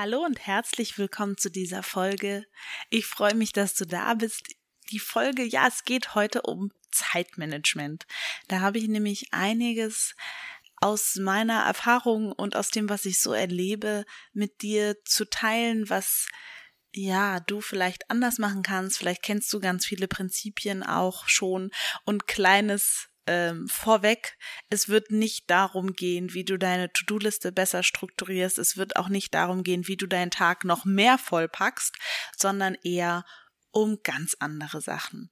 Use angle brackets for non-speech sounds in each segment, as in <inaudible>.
Hallo und herzlich willkommen zu dieser Folge. Ich freue mich, dass du da bist. Die Folge, ja, es geht heute um Zeitmanagement. Da habe ich nämlich einiges aus meiner Erfahrung und aus dem, was ich so erlebe, mit dir zu teilen, was ja, du vielleicht anders machen kannst. Vielleicht kennst du ganz viele Prinzipien auch schon und kleines ähm, vorweg, es wird nicht darum gehen, wie du deine To-Do-Liste besser strukturierst. Es wird auch nicht darum gehen, wie du deinen Tag noch mehr vollpackst, sondern eher um ganz andere Sachen.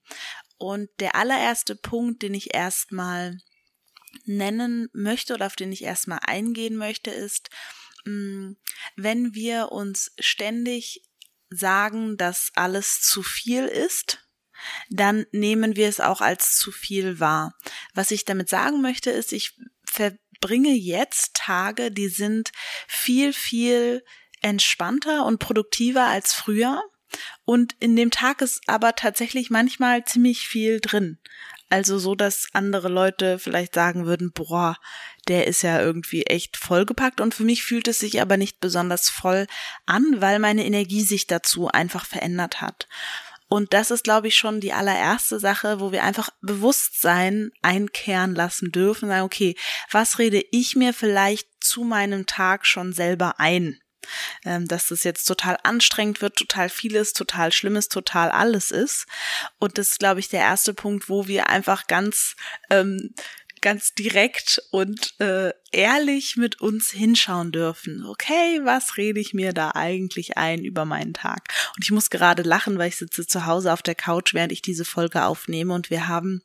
Und der allererste Punkt, den ich erstmal nennen möchte oder auf den ich erstmal eingehen möchte, ist, mm, wenn wir uns ständig sagen, dass alles zu viel ist, dann nehmen wir es auch als zu viel wahr. Was ich damit sagen möchte, ist, ich verbringe jetzt Tage, die sind viel, viel entspannter und produktiver als früher. Und in dem Tag ist aber tatsächlich manchmal ziemlich viel drin. Also so, dass andere Leute vielleicht sagen würden, boah, der ist ja irgendwie echt vollgepackt und für mich fühlt es sich aber nicht besonders voll an, weil meine Energie sich dazu einfach verändert hat. Und das ist, glaube ich, schon die allererste Sache, wo wir einfach Bewusstsein einkehren lassen dürfen. Sagen, okay, was rede ich mir vielleicht zu meinem Tag schon selber ein? Ähm, dass das jetzt total anstrengend wird, total vieles, total Schlimmes, total alles ist. Und das ist, glaube ich, der erste Punkt, wo wir einfach ganz ähm, ganz direkt und äh, ehrlich mit uns hinschauen dürfen. Okay, was rede ich mir da eigentlich ein über meinen Tag? Und ich muss gerade lachen, weil ich sitze zu Hause auf der Couch, während ich diese Folge aufnehme und wir haben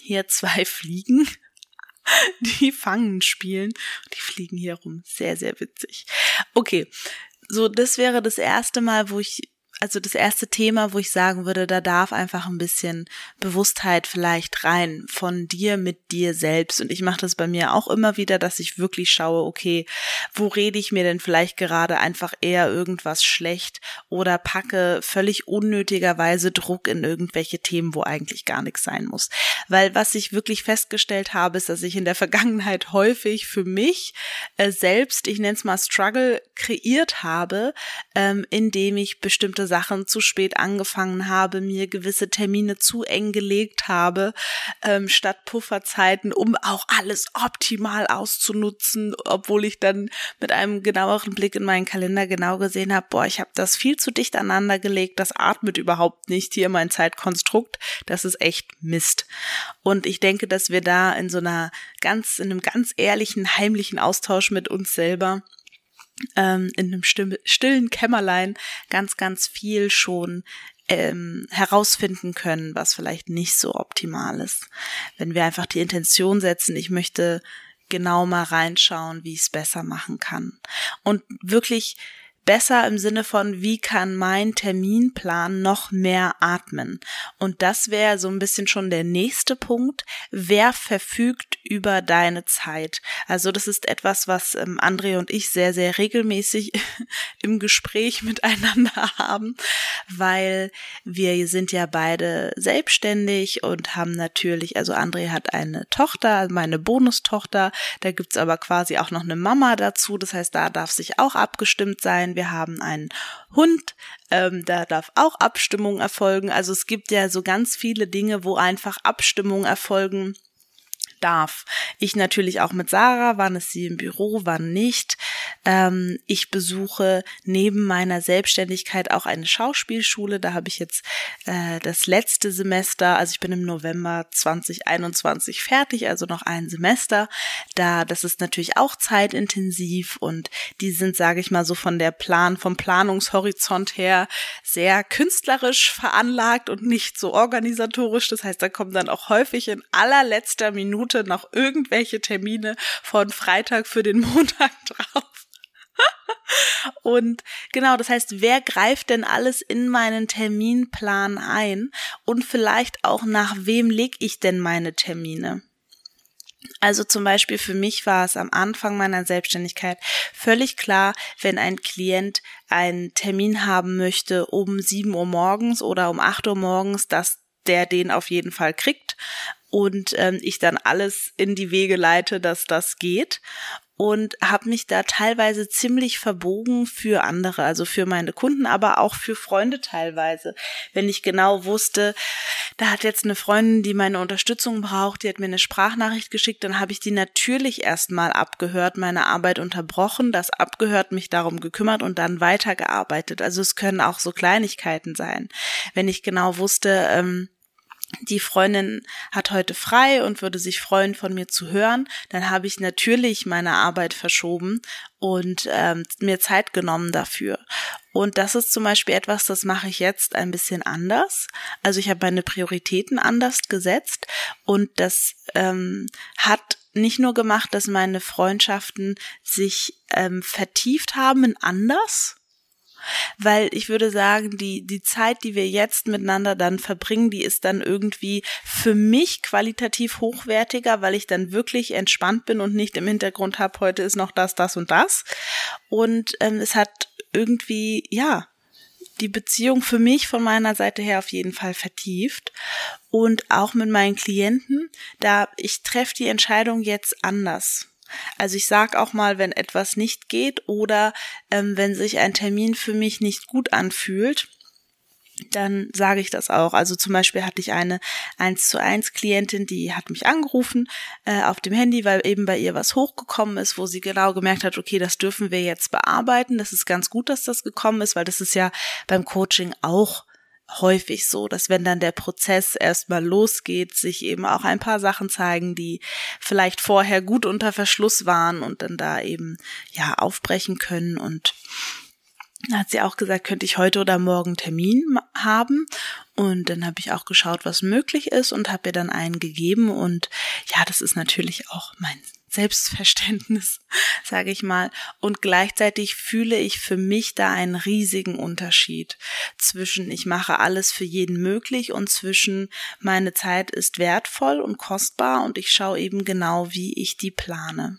hier zwei <laughs> Fliegen, die Fangen spielen. Die fliegen hier rum. Sehr, sehr witzig. Okay. So, das wäre das erste Mal, wo ich also das erste Thema, wo ich sagen würde, da darf einfach ein bisschen Bewusstheit vielleicht rein von dir mit dir selbst. Und ich mache das bei mir auch immer wieder, dass ich wirklich schaue, okay, wo rede ich mir denn vielleicht gerade einfach eher irgendwas schlecht oder packe völlig unnötigerweise Druck in irgendwelche Themen, wo eigentlich gar nichts sein muss. Weil was ich wirklich festgestellt habe, ist, dass ich in der Vergangenheit häufig für mich äh, selbst, ich nenne es mal Struggle, kreiert habe, ähm, indem ich bestimmte Sachen zu spät angefangen habe, mir gewisse Termine zu eng gelegt habe, ähm, statt Pufferzeiten, um auch alles optimal auszunutzen, obwohl ich dann mit einem genaueren Blick in meinen Kalender genau gesehen habe, boah, ich habe das viel zu dicht aneinander gelegt, das atmet überhaupt nicht hier mein Zeitkonstrukt, das ist echt Mist. Und ich denke, dass wir da in so einer ganz, in einem ganz ehrlichen, heimlichen Austausch mit uns selber ähm, in einem stillen Kämmerlein ganz, ganz viel schon ähm, herausfinden können, was vielleicht nicht so optimal ist. Wenn wir einfach die Intention setzen, ich möchte genau mal reinschauen, wie ich es besser machen kann. Und wirklich besser im Sinne von, wie kann mein Terminplan noch mehr atmen? Und das wäre so ein bisschen schon der nächste Punkt. Wer verfügt über deine Zeit? Also das ist etwas, was ähm, André und ich sehr, sehr regelmäßig <laughs> im Gespräch <laughs> miteinander haben, weil wir sind ja beide selbstständig und haben natürlich, also André hat eine Tochter, meine Bonustochter, da gibt's aber quasi auch noch eine Mama dazu, das heißt, da darf sich auch abgestimmt sein wir haben einen Hund, ähm, da darf auch Abstimmung erfolgen. Also es gibt ja so ganz viele Dinge, wo einfach Abstimmung erfolgen darf. Ich natürlich auch mit Sarah, wann ist sie im Büro, wann nicht. Ähm, ich besuche neben meiner Selbstständigkeit auch eine Schauspielschule. Da habe ich jetzt äh, das letzte Semester, also ich bin im November 2021 fertig, also noch ein Semester. Da, das ist natürlich auch zeitintensiv und die sind, sage ich mal, so von der Plan, vom Planungshorizont her sehr künstlerisch veranlagt und nicht so organisatorisch. Das heißt, da kommen dann auch häufig in allerletzter Minute noch irgendwelche Termine von Freitag für den <laughs> Montag drauf. <laughs> Und genau, das heißt, wer greift denn alles in meinen Terminplan ein? Und vielleicht auch nach wem leg ich denn meine Termine? Also zum Beispiel für mich war es am Anfang meiner Selbstständigkeit völlig klar, wenn ein Klient einen Termin haben möchte um 7 Uhr morgens oder um 8 Uhr morgens, dass der den auf jeden Fall kriegt und ähm, ich dann alles in die Wege leite, dass das geht und habe mich da teilweise ziemlich verbogen für andere, also für meine Kunden, aber auch für Freunde teilweise. Wenn ich genau wusste, da hat jetzt eine Freundin, die meine Unterstützung braucht, die hat mir eine Sprachnachricht geschickt, dann habe ich die natürlich erstmal abgehört, meine Arbeit unterbrochen, das abgehört, mich darum gekümmert und dann weitergearbeitet. Also es können auch so Kleinigkeiten sein. Wenn ich genau wusste, ähm, die Freundin hat heute frei und würde sich freuen, von mir zu hören, dann habe ich natürlich meine Arbeit verschoben und ähm, mir Zeit genommen dafür. Und das ist zum Beispiel etwas, das mache ich jetzt ein bisschen anders. Also ich habe meine Prioritäten anders gesetzt und das ähm, hat nicht nur gemacht, dass meine Freundschaften sich ähm, vertieft haben in anders, weil ich würde sagen, die, die Zeit, die wir jetzt miteinander dann verbringen, die ist dann irgendwie für mich qualitativ hochwertiger, weil ich dann wirklich entspannt bin und nicht im Hintergrund habe, heute ist noch das, das und das. Und ähm, es hat irgendwie, ja, die Beziehung für mich von meiner Seite her auf jeden Fall vertieft und auch mit meinen Klienten, da ich treffe die Entscheidung jetzt anders. Also ich sag auch mal, wenn etwas nicht geht oder ähm, wenn sich ein Termin für mich nicht gut anfühlt, dann sage ich das auch. Also zum Beispiel hatte ich eine 1 zu 1 Klientin, die hat mich angerufen äh, auf dem Handy, weil eben bei ihr was hochgekommen ist, wo sie genau gemerkt hat, okay, das dürfen wir jetzt bearbeiten. Das ist ganz gut, dass das gekommen ist, weil das ist ja beim Coaching auch häufig so, dass wenn dann der Prozess erstmal losgeht, sich eben auch ein paar Sachen zeigen, die vielleicht vorher gut unter Verschluss waren und dann da eben ja aufbrechen können und da hat sie auch gesagt, könnte ich heute oder morgen Termin haben. Und dann habe ich auch geschaut, was möglich ist und habe ihr dann einen gegeben. Und ja, das ist natürlich auch mein Selbstverständnis, <laughs> sage ich mal. Und gleichzeitig fühle ich für mich da einen riesigen Unterschied zwischen ich mache alles für jeden möglich und zwischen meine Zeit ist wertvoll und kostbar und ich schaue eben genau, wie ich die plane.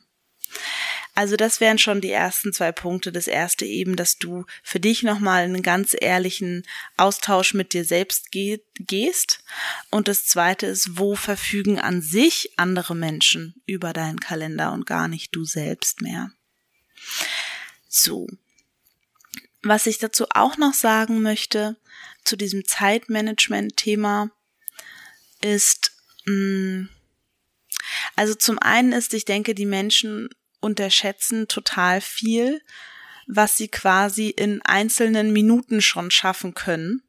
Also das wären schon die ersten zwei Punkte. Das erste eben, dass du für dich nochmal einen ganz ehrlichen Austausch mit dir selbst geh gehst. Und das zweite ist, wo verfügen an sich andere Menschen über deinen Kalender und gar nicht du selbst mehr. So. Was ich dazu auch noch sagen möchte, zu diesem Zeitmanagement-Thema, ist, mh, mm, also zum einen ist, ich denke, die Menschen unterschätzen total viel, was sie quasi in einzelnen Minuten schon schaffen können.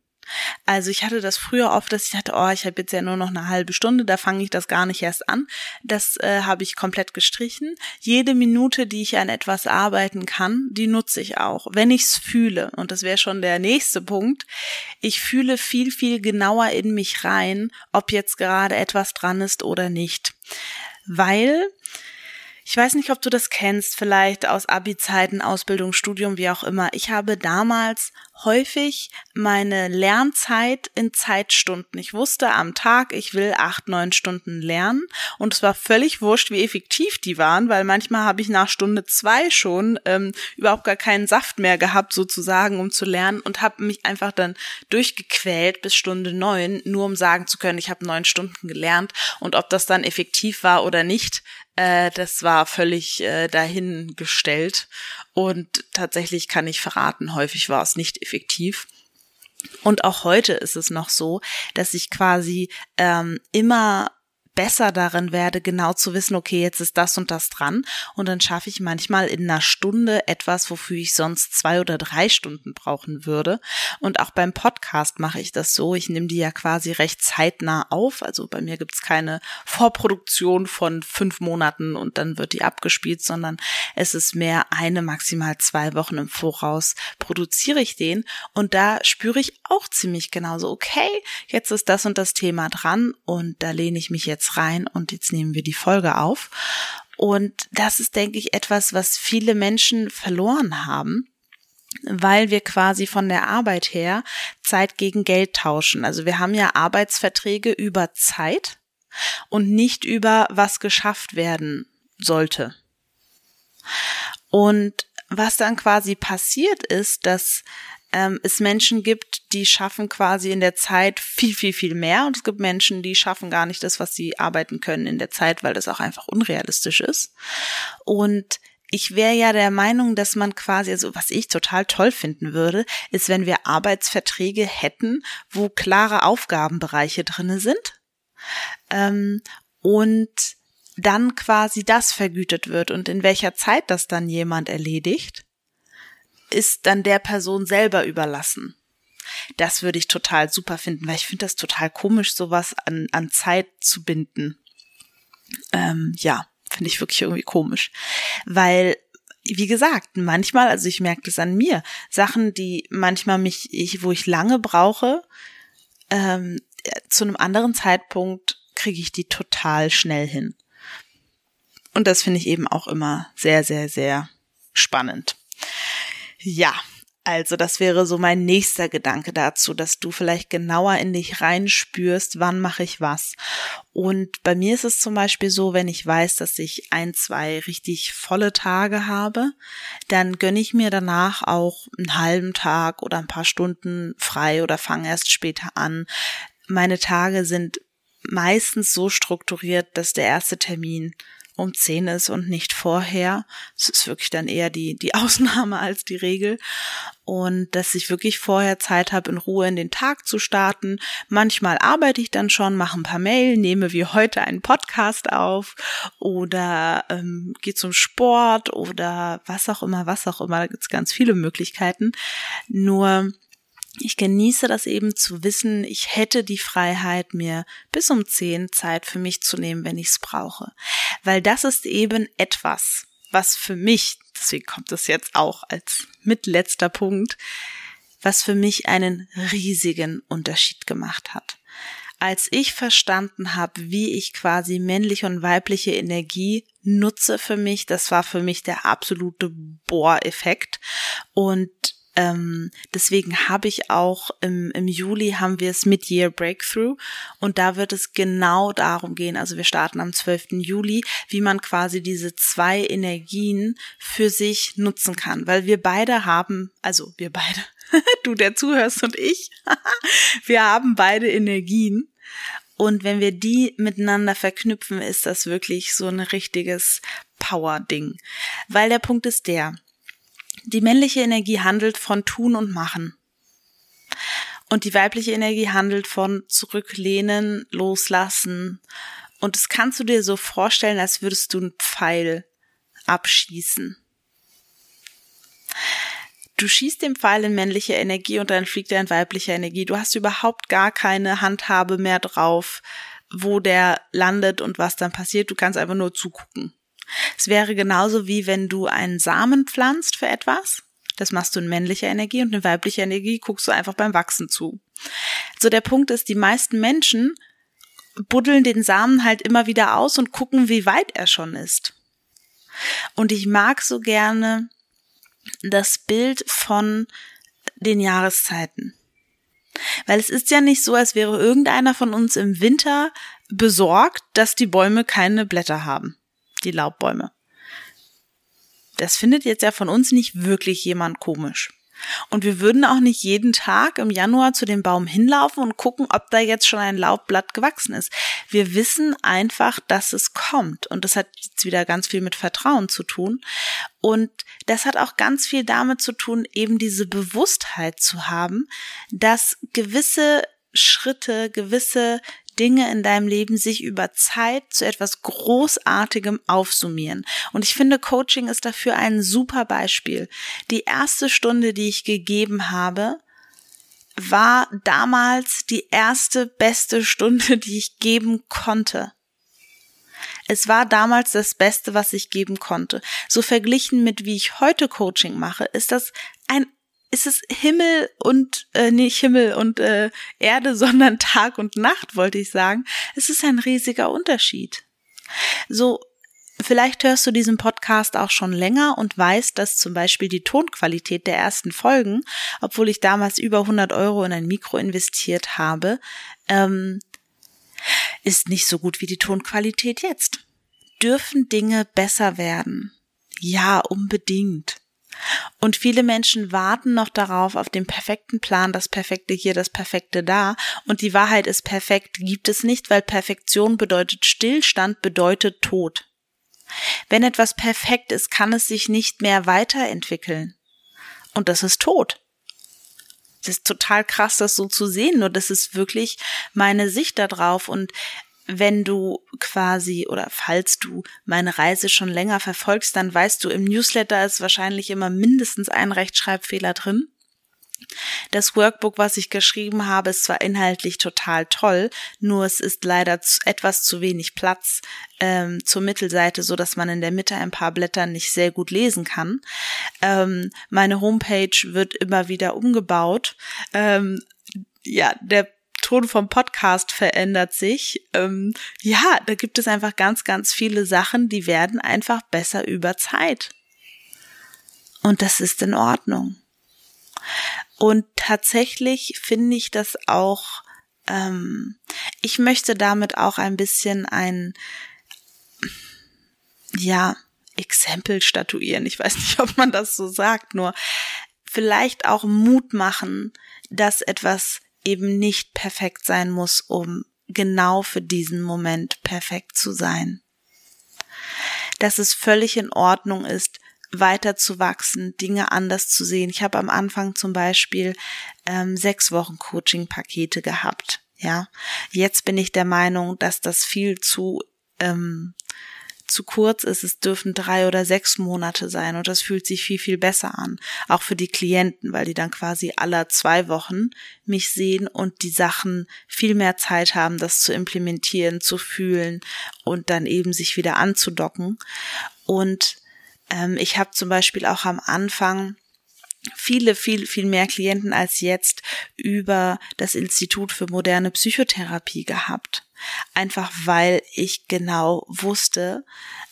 Also ich hatte das früher oft, dass ich dachte, oh, ich habe jetzt ja nur noch eine halbe Stunde, da fange ich das gar nicht erst an. Das äh, habe ich komplett gestrichen. Jede Minute, die ich an etwas arbeiten kann, die nutze ich auch, wenn ich es fühle. Und das wäre schon der nächste Punkt. Ich fühle viel, viel genauer in mich rein, ob jetzt gerade etwas dran ist oder nicht. Weil ich weiß nicht, ob du das kennst, vielleicht aus Abi-Zeiten, Ausbildung, Studium, wie auch immer. Ich habe damals häufig meine Lernzeit in Zeitstunden. Ich wusste am Tag, ich will acht, neun Stunden lernen und es war völlig wurscht, wie effektiv die waren, weil manchmal habe ich nach Stunde zwei schon ähm, überhaupt gar keinen Saft mehr gehabt, sozusagen, um zu lernen und habe mich einfach dann durchgequält bis Stunde neun, nur um sagen zu können, ich habe neun Stunden gelernt und ob das dann effektiv war oder nicht, äh, das war völlig äh, dahingestellt. Und tatsächlich kann ich verraten, häufig war es nicht effektiv. Und auch heute ist es noch so, dass ich quasi ähm, immer besser darin werde, genau zu wissen, okay, jetzt ist das und das dran. Und dann schaffe ich manchmal in einer Stunde etwas, wofür ich sonst zwei oder drei Stunden brauchen würde. Und auch beim Podcast mache ich das so. Ich nehme die ja quasi recht zeitnah auf. Also bei mir gibt's keine Vorproduktion von fünf Monaten und dann wird die abgespielt, sondern es ist mehr eine, maximal zwei Wochen im Voraus produziere ich den. Und da spüre ich auch ziemlich genauso, okay, jetzt ist das und das Thema dran und da lehne ich mich jetzt jetzt rein und jetzt nehmen wir die Folge auf. Und das ist, denke ich, etwas, was viele Menschen verloren haben. weil wir quasi von der Arbeit her Zeit gegen Geld tauschen. Also wir haben ja Arbeitsverträge über Zeit und nicht über was geschafft werden sollte. Und was dann quasi passiert ist, dass ähm, es Menschen gibt, die schaffen quasi in der Zeit viel, viel, viel mehr. Und es gibt Menschen, die schaffen gar nicht das, was sie arbeiten können in der Zeit, weil das auch einfach unrealistisch ist. Und ich wäre ja der Meinung, dass man quasi, also was ich total toll finden würde, ist, wenn wir Arbeitsverträge hätten, wo klare Aufgabenbereiche drinne sind ähm, und dann quasi das vergütet wird und in welcher Zeit das dann jemand erledigt, ist dann der Person selber überlassen. Das würde ich total super finden, weil ich finde das total komisch, sowas an, an Zeit zu binden. Ähm, ja. Finde ich wirklich irgendwie komisch. Weil, wie gesagt, manchmal, also ich merke das an mir, Sachen, die manchmal mich, ich, wo ich lange brauche, ähm, zu einem anderen Zeitpunkt kriege ich die total schnell hin. Und das finde ich eben auch immer sehr, sehr, sehr spannend. Ja, also das wäre so mein nächster Gedanke dazu, dass du vielleicht genauer in dich reinspürst, wann mache ich was. Und bei mir ist es zum Beispiel so, wenn ich weiß, dass ich ein, zwei richtig volle Tage habe, dann gönne ich mir danach auch einen halben Tag oder ein paar Stunden frei oder fange erst später an. Meine Tage sind meistens so strukturiert, dass der erste Termin um zehn ist und nicht vorher. Das ist wirklich dann eher die, die <laughs> Ausnahme als die Regel. Und dass ich wirklich vorher Zeit habe, in Ruhe in den Tag zu starten. Manchmal arbeite ich dann schon, mache ein paar Mail, nehme wie heute einen Podcast auf oder ähm, gehe zum Sport oder was auch immer, was auch immer. Da gibt es ganz viele Möglichkeiten. Nur ich genieße das eben zu wissen, ich hätte die Freiheit, mir bis um zehn Zeit für mich zu nehmen, wenn ich es brauche. Weil das ist eben etwas, was für mich, deswegen kommt es jetzt auch als mitletzter Punkt, was für mich einen riesigen Unterschied gemacht hat. Als ich verstanden habe, wie ich quasi männliche und weibliche Energie nutze für mich, das war für mich der absolute Bohreffekt. Und ähm, deswegen habe ich auch im, im Juli haben wir es Mid-Year Breakthrough und da wird es genau darum gehen, also wir starten am 12. Juli, wie man quasi diese zwei Energien für sich nutzen kann, weil wir beide haben, also wir beide, <laughs> du der zuhörst und ich, <laughs> wir haben beide Energien und wenn wir die miteinander verknüpfen, ist das wirklich so ein richtiges Power-Ding. Weil der Punkt ist der, die männliche Energie handelt von tun und machen. Und die weibliche Energie handelt von zurücklehnen, loslassen. Und das kannst du dir so vorstellen, als würdest du einen Pfeil abschießen. Du schießt den Pfeil in männliche Energie und dann fliegt er in weibliche Energie. Du hast überhaupt gar keine Handhabe mehr drauf, wo der landet und was dann passiert. Du kannst einfach nur zugucken. Es wäre genauso wie wenn du einen Samen pflanzt für etwas. Das machst du in männlicher Energie und in weiblicher Energie guckst du einfach beim Wachsen zu. So der Punkt ist, die meisten Menschen buddeln den Samen halt immer wieder aus und gucken, wie weit er schon ist. Und ich mag so gerne das Bild von den Jahreszeiten. Weil es ist ja nicht so, als wäre irgendeiner von uns im Winter besorgt, dass die Bäume keine Blätter haben die Laubbäume. Das findet jetzt ja von uns nicht wirklich jemand komisch. Und wir würden auch nicht jeden Tag im Januar zu dem Baum hinlaufen und gucken, ob da jetzt schon ein Laubblatt gewachsen ist. Wir wissen einfach, dass es kommt. Und das hat jetzt wieder ganz viel mit Vertrauen zu tun. Und das hat auch ganz viel damit zu tun, eben diese Bewusstheit zu haben, dass gewisse Schritte, gewisse Dinge in deinem Leben sich über Zeit zu etwas Großartigem aufsummieren. Und ich finde, Coaching ist dafür ein super Beispiel. Die erste Stunde, die ich gegeben habe, war damals die erste beste Stunde, <laughs> die ich geben konnte. Es war damals das Beste, was ich geben konnte. So verglichen mit wie ich heute Coaching mache, ist das ist es Himmel und äh, nicht Himmel und äh, Erde, <laughs> sondern Tag und Nacht, wollte ich sagen. Es ist ein riesiger Unterschied. So Vielleicht hörst du diesen Podcast auch schon länger und weißt, dass zum Beispiel die Tonqualität der ersten Folgen, obwohl ich damals über 100 Euro in ein Mikro investiert habe, ähm, ist nicht so gut wie die Tonqualität jetzt. Dürfen Dinge besser werden? Ja, unbedingt. Und viele Menschen warten noch darauf, auf den perfekten Plan, das Perfekte hier, das Perfekte da. Und die Wahrheit ist perfekt, gibt es nicht, weil Perfektion bedeutet Stillstand, bedeutet Tod. Wenn etwas perfekt ist, kann es sich nicht mehr weiterentwickeln. Und das ist tot. Das ist total krass, das so zu sehen, nur das ist wirklich meine Sicht darauf. Und wenn du quasi oder falls du meine Reise schon länger verfolgst, dann weißt du, im Newsletter ist wahrscheinlich immer mindestens ein Rechtschreibfehler drin. Das Workbook, was ich geschrieben habe, ist zwar inhaltlich total toll, nur es ist leider zu, etwas zu wenig Platz ähm, zur Mittelseite, so dass man in der Mitte ein paar Blätter nicht sehr gut lesen kann. Ähm, meine Homepage wird immer wieder umgebaut. Ähm, ja, der Ton vom Podcast verändert sich. Ähm, ja, da gibt es einfach ganz, ganz viele Sachen, die werden einfach besser über Zeit. Und das ist in Ordnung. Und tatsächlich finde ich das auch, ähm, ich möchte damit auch ein bisschen ein, ja, Exempel statuieren. Ich weiß nicht, <laughs> ob man das so sagt, nur vielleicht auch Mut machen, dass etwas eben nicht perfekt sein muss, um genau für diesen Moment perfekt zu sein. Dass es völlig in Ordnung ist, weiter zu wachsen, Dinge anders zu sehen. Ich habe am Anfang zum Beispiel ähm, sechs Wochen Coaching-Pakete gehabt. Ja, jetzt bin ich der Meinung, dass das viel zu ähm, zu kurz ist, es dürfen drei oder sechs Monate sein und das fühlt sich viel, viel besser an. Auch für die Klienten, weil die dann quasi aller zwei Wochen mich sehen und die Sachen viel mehr Zeit haben, das zu implementieren, zu fühlen und dann eben sich wieder anzudocken. Und ähm, ich habe zum Beispiel auch am Anfang viele, viel, viel mehr Klienten als jetzt über das Institut für moderne Psychotherapie gehabt. Einfach weil ich genau wusste,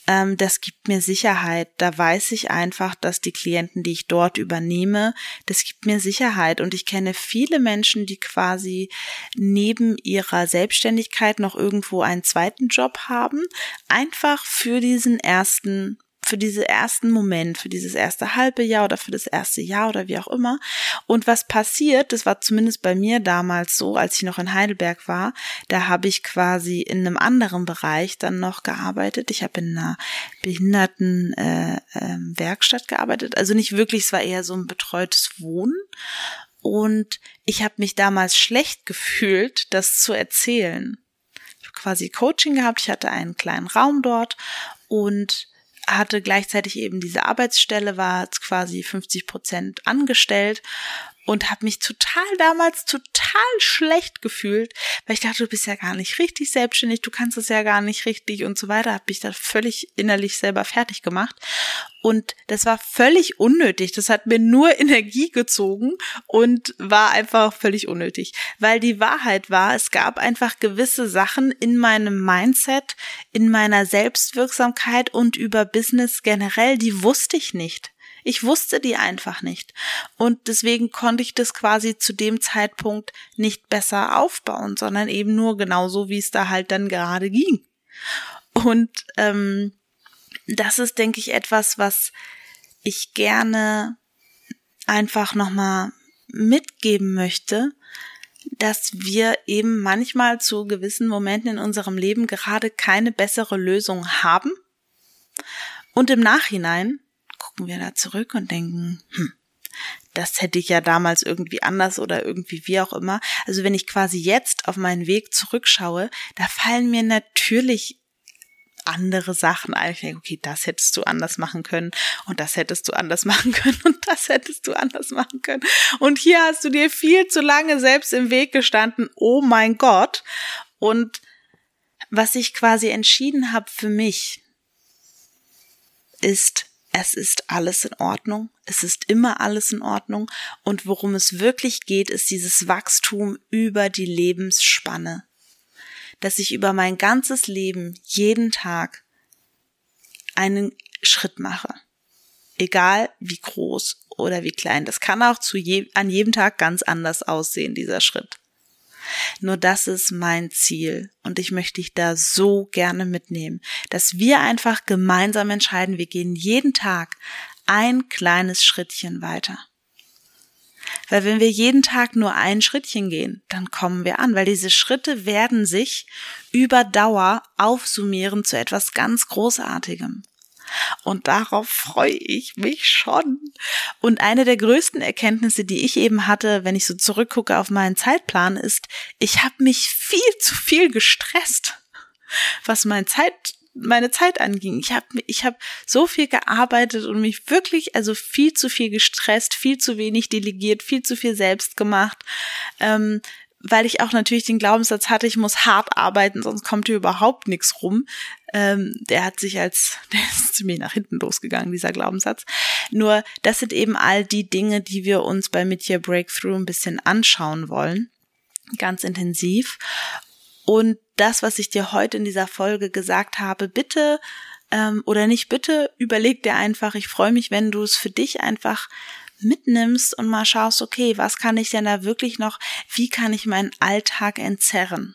ähm, das gibt mir Sicherheit. Da weiß ich einfach, dass die Klienten, die ich dort übernehme, das gibt mir Sicherheit. Und ich kenne viele Menschen, die quasi neben ihrer Selbstständigkeit noch irgendwo einen zweiten Job haben, einfach für diesen ersten für diesen ersten Moment, für dieses erste halbe Jahr oder für das erste Jahr oder wie auch immer. Und was passiert, das war zumindest bei mir damals so, als ich noch in Heidelberg war, da habe ich quasi in einem anderen Bereich dann noch gearbeitet. Ich habe in einer behinderten äh, äh, Werkstatt gearbeitet. Also nicht wirklich, es war eher so ein betreutes Wohnen. Und ich habe mich damals schlecht gefühlt, das zu erzählen. Ich habe quasi Coaching gehabt, ich hatte einen kleinen Raum dort und hatte gleichzeitig eben diese Arbeitsstelle, war quasi 50 Prozent angestellt und habe mich total damals total schlecht gefühlt, weil ich dachte, du bist ja gar nicht richtig selbstständig, du kannst es ja gar nicht richtig und so weiter, habe mich da völlig innerlich selber fertig gemacht und das war völlig unnötig, das hat mir nur <laughs> Energie gezogen und war einfach völlig unnötig, weil die Wahrheit war, es gab einfach gewisse Sachen in meinem Mindset, in meiner Selbstwirksamkeit und über Business generell, die wusste ich nicht. Ich wusste die einfach nicht. Und deswegen konnte ich das quasi zu dem Zeitpunkt nicht besser aufbauen, sondern eben nur genauso, wie es da halt dann gerade ging. Und ähm, das ist, denke ich, etwas, was ich gerne einfach nochmal mitgeben möchte, dass wir eben manchmal zu gewissen Momenten in unserem Leben gerade keine bessere Lösung haben und im Nachhinein gucken wir da zurück und denken, hm, das hätte ich ja damals irgendwie anders oder irgendwie wie auch immer. Also wenn ich quasi jetzt auf meinen Weg zurückschaue, da fallen mir natürlich andere Sachen ein. Ich denke, okay, das hättest du anders machen können und das hättest du anders <laughs> machen können und das hättest du anders machen können. Und hier hast du dir viel zu lange selbst im Weg gestanden. Oh mein Gott. Und was ich quasi entschieden habe für mich, ist, es ist alles in Ordnung, es ist immer alles in Ordnung und worum es wirklich geht, ist dieses Wachstum über die Lebensspanne, dass ich über mein ganzes Leben jeden Tag einen Schritt mache. Egal wie groß oder wie klein. Das kann auch zu je, an jedem Tag ganz anders aussehen, dieser Schritt. Nur das ist mein Ziel und ich möchte dich da so gerne mitnehmen, dass wir einfach gemeinsam entscheiden, wir gehen jeden Tag ein kleines Schrittchen weiter. Weil wenn wir jeden Tag nur ein Schrittchen gehen, dann kommen wir an, weil diese Schritte werden sich über Dauer aufsummieren zu etwas ganz Großartigem. Und darauf freue ich mich schon. Und eine der größten Erkenntnisse, die ich eben hatte, wenn ich so zurückgucke auf meinen Zeitplan, ist, ich habe mich viel zu viel gestresst, was mein Zeit meine Zeit anging. Ich habe ich hab so viel gearbeitet und mich wirklich, also viel zu viel gestresst, viel zu wenig delegiert, viel zu viel selbst gemacht. Ähm, weil ich auch natürlich den Glaubenssatz hatte, ich muss hart arbeiten, sonst kommt hier überhaupt nichts rum. Ähm, der hat sich als, <laughs> der ist ziemlich nach hinten losgegangen, dieser Glaubenssatz. Nur, das sind eben all die Dinge, die wir uns bei Midyear Breakthrough ein bisschen anschauen wollen. Ganz intensiv. Und das, was ich dir heute in dieser Folge gesagt habe, bitte ähm, oder nicht bitte, überleg dir einfach, ich freue mich, wenn du es für dich einfach mitnimmst und mal schaust, okay, was kann ich denn da wirklich noch, wie kann ich meinen Alltag entzerren?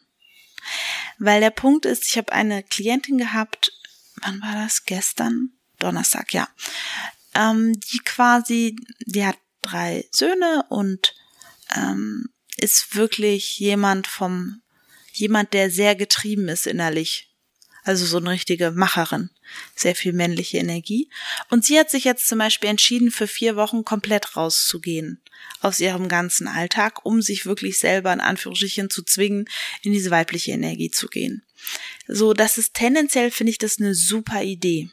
Weil der Punkt ist, ich habe eine Klientin gehabt, wann war das? Gestern? Donnerstag, ja. Ähm, die quasi, die hat drei Söhne und ähm, ist wirklich jemand vom jemand, der sehr getrieben ist innerlich. Also so eine richtige Macherin. Sehr viel männliche Energie. Und sie hat sich jetzt zum Beispiel entschieden, für vier Wochen komplett rauszugehen aus ihrem ganzen Alltag, um sich wirklich selber in Anführungsstrichen zu zwingen, in diese weibliche Energie zu gehen. So, das ist tendenziell, finde ich das eine super Idee.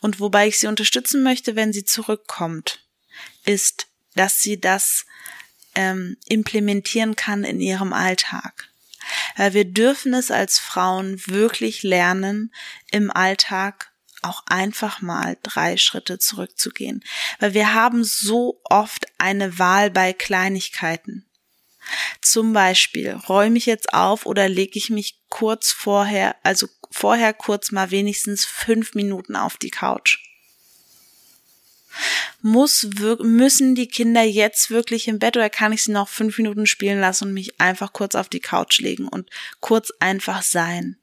Und wobei ich sie unterstützen möchte, wenn sie zurückkommt, ist, dass sie das ähm, implementieren kann in ihrem Alltag. Weil wir dürfen es als Frauen wirklich lernen, im Alltag auch einfach mal drei Schritte zurückzugehen. Weil wir haben so oft eine Wahl bei Kleinigkeiten. Zum Beispiel, räume ich jetzt auf oder lege ich mich kurz vorher, also vorher kurz mal wenigstens fünf Minuten auf die Couch muss müssen die Kinder jetzt wirklich im Bett oder kann ich sie noch fünf Minuten spielen lassen und mich einfach kurz auf die Couch legen und kurz einfach sein?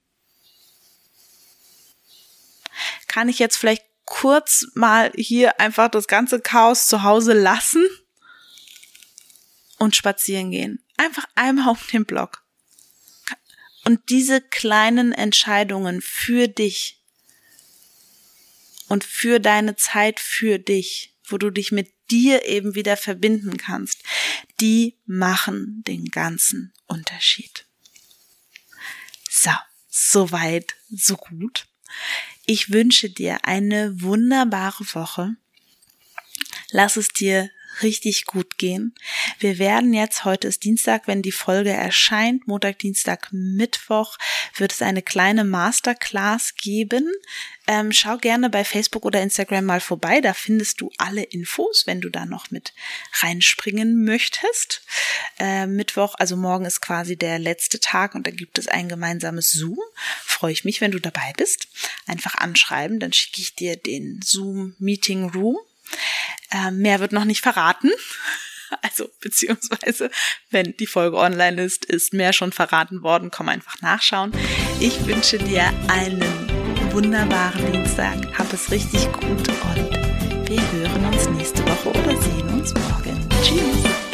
Kann ich jetzt vielleicht kurz mal hier einfach das ganze Chaos zu Hause lassen und spazieren gehen? Einfach einmal auf den Block. Und diese kleinen Entscheidungen für dich und für deine Zeit für dich, wo du dich mit dir eben wieder verbinden kannst, die machen den ganzen Unterschied. So, soweit, so gut. Ich wünsche dir eine wunderbare Woche. Lass es dir richtig gut gehen. Wir werden jetzt, heute ist Dienstag, wenn die Folge erscheint, Montag, Dienstag, Mittwoch, wird es eine kleine Masterclass geben. Ähm, schau gerne bei Facebook oder Instagram mal vorbei, da findest du alle Infos, wenn du da noch mit reinspringen möchtest. Äh, Mittwoch, also morgen ist quasi der letzte Tag und da gibt es ein gemeinsames Zoom. Freue ich mich, wenn du dabei bist. Einfach anschreiben, dann schicke ich dir den Zoom Meeting Room ähm, mehr wird noch nicht verraten. <laughs> Also, beziehungsweise, wenn die Folge online ist, ist mehr schon verraten worden. Komm einfach nachschauen. Ich wünsche dir einen wunderbaren Dienstag. Hab es richtig gut und wir hören uns nächste Woche oder sehen uns morgen. Tschüss.